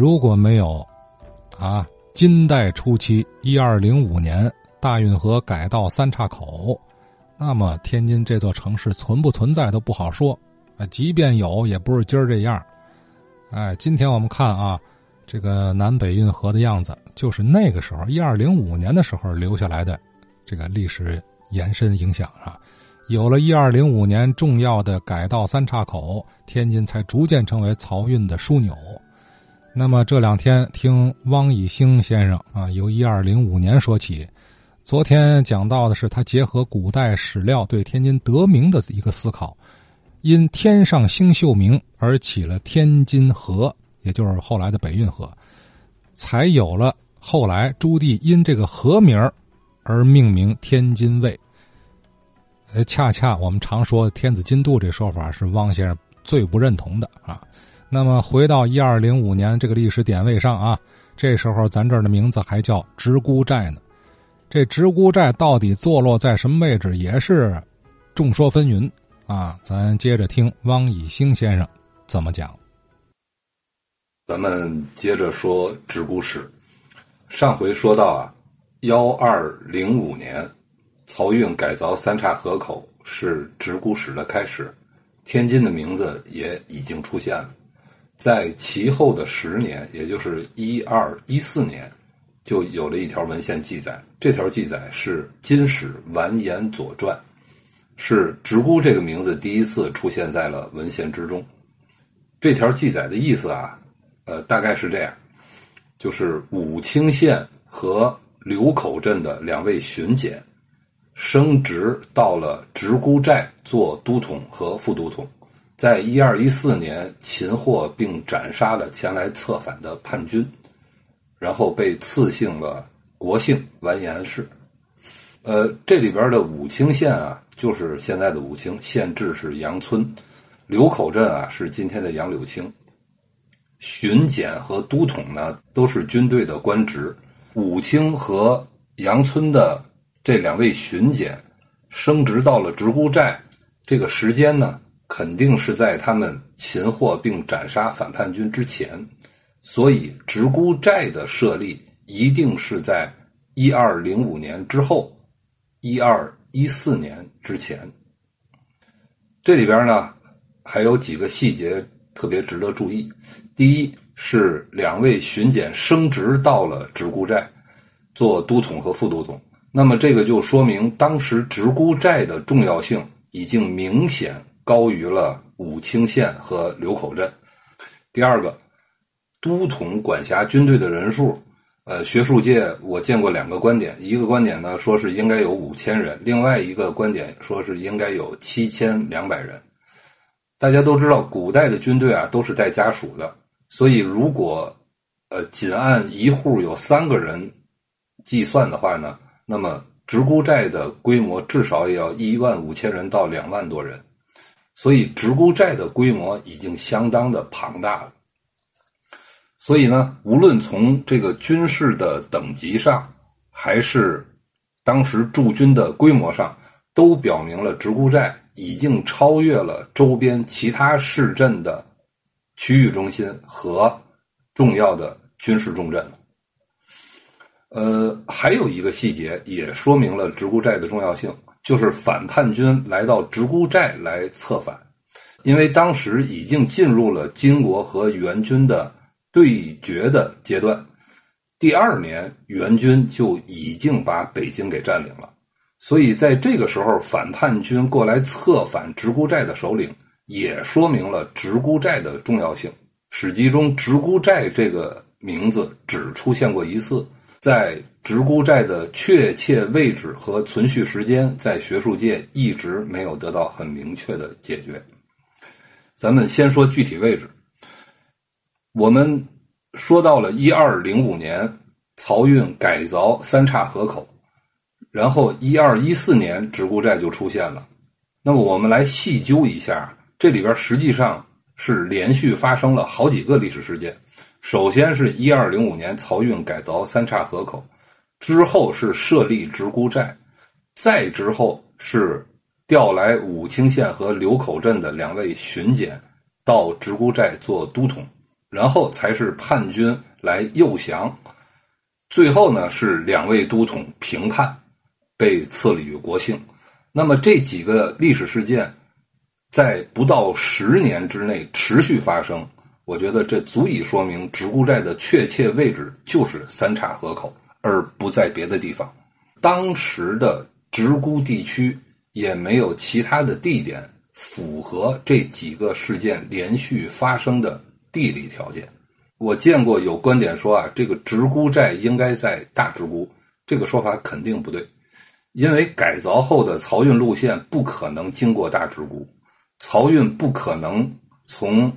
如果没有啊，金代初期一二零五年大运河改道三岔口，那么天津这座城市存不存在都不好说。啊，即便有，也不是今儿这样。哎，今天我们看啊，这个南北运河的样子，就是那个时候一二零五年的时候留下来的这个历史延伸影响啊。有了一二零五年重要的改道三岔口，天津才逐渐成为漕运的枢纽。那么这两天听汪以兴先生啊，由一二零五年说起，昨天讲到的是他结合古代史料对天津得名的一个思考。因天上星宿名而起了天津河，也就是后来的北运河，才有了后来朱棣因这个河名而命名天津卫。呃，恰恰我们常说天子津渡这说法是汪先生最不认同的啊。那么回到一二零五年这个历史点位上啊，这时候咱这儿的名字还叫直沽寨呢。这直沽寨到底坐落在什么位置，也是众说纷纭。啊，咱接着听汪以兴先生怎么讲。咱们接着说直沽史。上回说到啊，幺二零五年，漕运改造三岔河口是直沽史的开始，天津的名字也已经出现了。在其后的十年，也就是一二一四年，就有了一条文献记载。这条记载是《金史完颜左传》。是直沽这个名字第一次出现在了文献之中。这条记载的意思啊，呃，大概是这样：就是武清县和柳口镇的两位巡检升职到了直沽寨做都统和副都统，在一二一四年擒获并斩杀了前来策反的叛军，然后被赐姓了国姓完颜氏。呃，这里边的武清县啊。就是现在的武清县治是杨村，柳口镇啊是今天的杨柳青。巡检和都统呢都是军队的官职。武清和杨村的这两位巡检升职到了直沽寨，这个时间呢肯定是在他们擒获并斩杀反叛军之前，所以直沽寨的设立一定是在一二零五年之后，一二。一四年之前，这里边呢还有几个细节特别值得注意。第一是两位巡检升职到了直沽寨做都统和副都统，那么这个就说明当时直沽寨的重要性已经明显高于了武清县和柳口镇。第二个，都统管辖军队的人数。呃，学术界我见过两个观点，一个观点呢说是应该有五千人，另外一个观点说是应该有七千两百人。大家都知道，古代的军队啊都是带家属的，所以如果呃仅按一户有三个人计算的话呢，那么直沽寨的规模至少也要一万五千人到两万多人，所以直沽寨的规模已经相当的庞大了。所以呢，无论从这个军事的等级上，还是当时驻军的规模上，都表明了直沽寨已经超越了周边其他市镇的区域中心和重要的军事重镇。呃，还有一个细节也说明了直沽寨的重要性，就是反叛军来到直沽寨来策反，因为当时已经进入了金国和元军的。对决的阶段，第二年元军就已经把北京给占领了，所以在这个时候，反叛军过来策反直沽寨的首领，也说明了直沽寨的重要性。史记中“直沽寨”这个名字只出现过一次，在直沽寨的确切位置和存续时间，在学术界一直没有得到很明确的解决。咱们先说具体位置。我们说到了一二零五年，漕运改凿三岔河口，然后一二一四年直沽寨就出现了。那么我们来细究一下，这里边实际上是连续发生了好几个历史事件。首先是一二零五年漕运改凿三岔河口，之后是设立直沽寨，再之后是调来武清县和柳口镇的两位巡检到直沽寨做都统。然后才是叛军来诱降，最后呢是两位都统平叛，被赐予国姓。那么这几个历史事件，在不到十年之内持续发生，我觉得这足以说明直沽寨的确切位置就是三岔河口，而不在别的地方。当时的直沽地区也没有其他的地点符合这几个事件连续发生的地理条件。我见过有观点说啊，这个直沽寨应该在大直沽，这个说法肯定不对。因为改造后的漕运路线不可能经过大直沽，漕运不可能从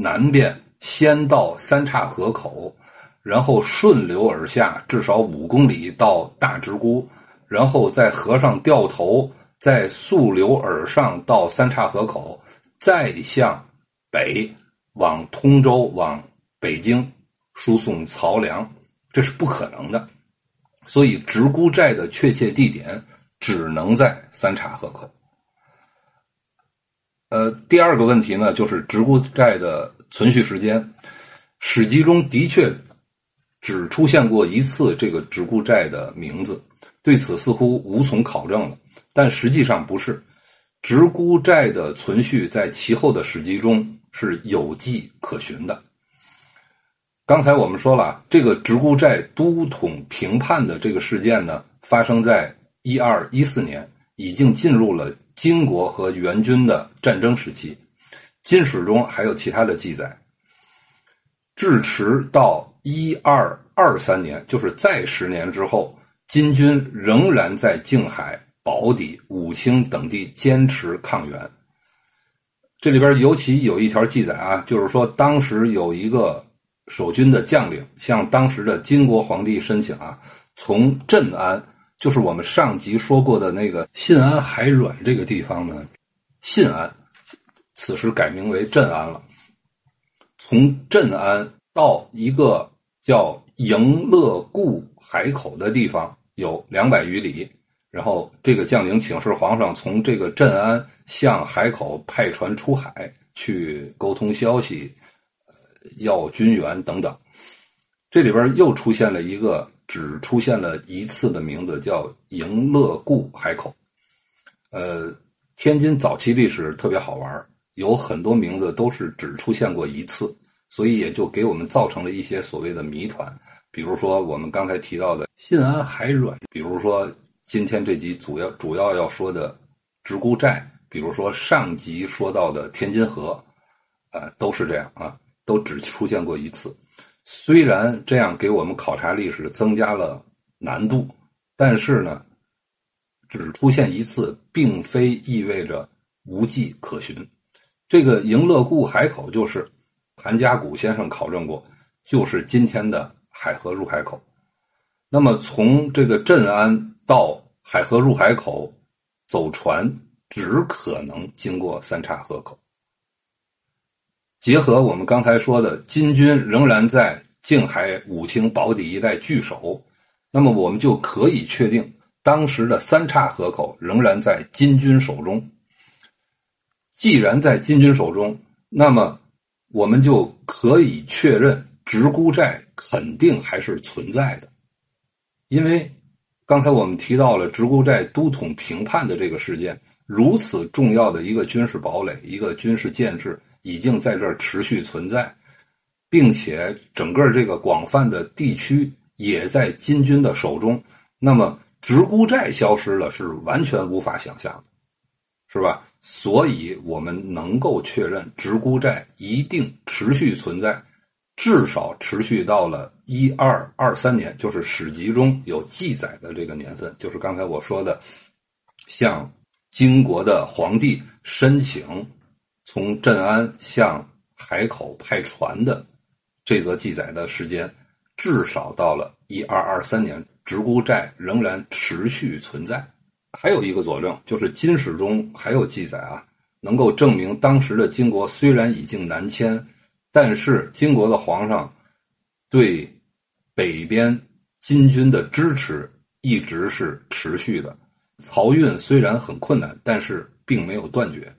南边先到三岔河口，然后顺流而下，至少五公里到大直沽，然后在河上掉头，再溯流而上到三岔河口，再向北往通州、往北京输送漕粮，这是不可能的。所以，直沽寨的确切地点只能在三岔河口。呃，第二个问题呢，就是直沽债的存续时间。史籍中的确只出现过一次这个直沽债的名字，对此似乎无从考证了。但实际上不是，直沽债的存续在其后的史籍中是有迹可循的。刚才我们说了，这个直沽债都统平叛的这个事件呢，发生在一二一四年，已经进入了金国和元军的战争时期。金史中还有其他的记载，至迟到一二二三年，就是再十年之后，金军仍然在静海、宝坻、武清等地坚持抗元。这里边尤其有一条记载啊，就是说当时有一个。守军的将领向当时的金国皇帝申请啊，从镇安，就是我们上集说过的那个信安海软这个地方呢，信安，此时改名为镇安了。从镇安到一个叫迎乐固海口的地方有两百余里，然后这个将领请示皇上，从这个镇安向海口派船出海去沟通消息。要军援等等，这里边又出现了一个只出现了一次的名字，叫迎乐固海口。呃，天津早期历史特别好玩，有很多名字都是只出现过一次，所以也就给我们造成了一些所谓的谜团。比如说我们刚才提到的信安海软，比如说今天这集主要主要要说的直沽寨，比如说上集说到的天津河，啊，都是这样啊。都只出现过一次，虽然这样给我们考察历史增加了难度，但是呢，只出现一次，并非意味着无迹可寻。这个迎乐固海口就是韩家谷先生考证过，就是今天的海河入海口。那么从这个镇安到海河入海口，走船只可能经过三岔河口。结合我们刚才说的，金军仍然在静海、武清、宝坻一带据守，那么我们就可以确定，当时的三岔河口仍然在金军手中。既然在金军手中，那么我们就可以确认直沽寨肯定还是存在的，因为刚才我们提到了直沽寨都统平叛的这个事件，如此重要的一个军事堡垒，一个军事建制。已经在这儿持续存在，并且整个这个广泛的地区也在金军的手中。那么直沽寨消失了，是完全无法想象的，是吧？所以我们能够确认直沽寨一定持续存在，至少持续到了一二二三年，就是史籍中有记载的这个年份，就是刚才我说的，向金国的皇帝申请。从镇安向海口派船的这则记载的时间，至少到了一二二三年，直沽寨仍然持续存在。还有一个佐证，就是金史中还有记载啊，能够证明当时的金国虽然已经南迁，但是金国的皇上对北边金军的支持一直是持续的。漕运虽然很困难，但是并没有断绝。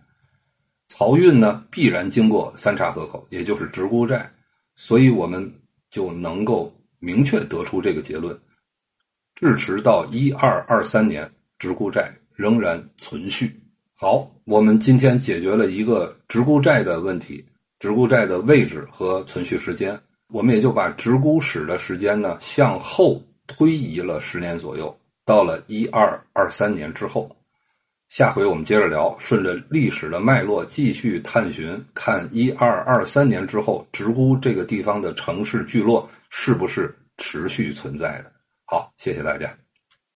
漕运呢必然经过三岔河口，也就是直沽寨，所以我们就能够明确得出这个结论：至迟到一二二三年，直沽寨仍然存续。好，我们今天解决了一个直沽寨的问题，直沽寨的位置和存续时间，我们也就把直沽史的时间呢向后推移了十年左右，到了一二二三年之后。下回我们接着聊，顺着历史的脉络继续探寻，看一二二三年之后，直沽这个地方的城市聚落是不是持续存在的。好，谢谢大家。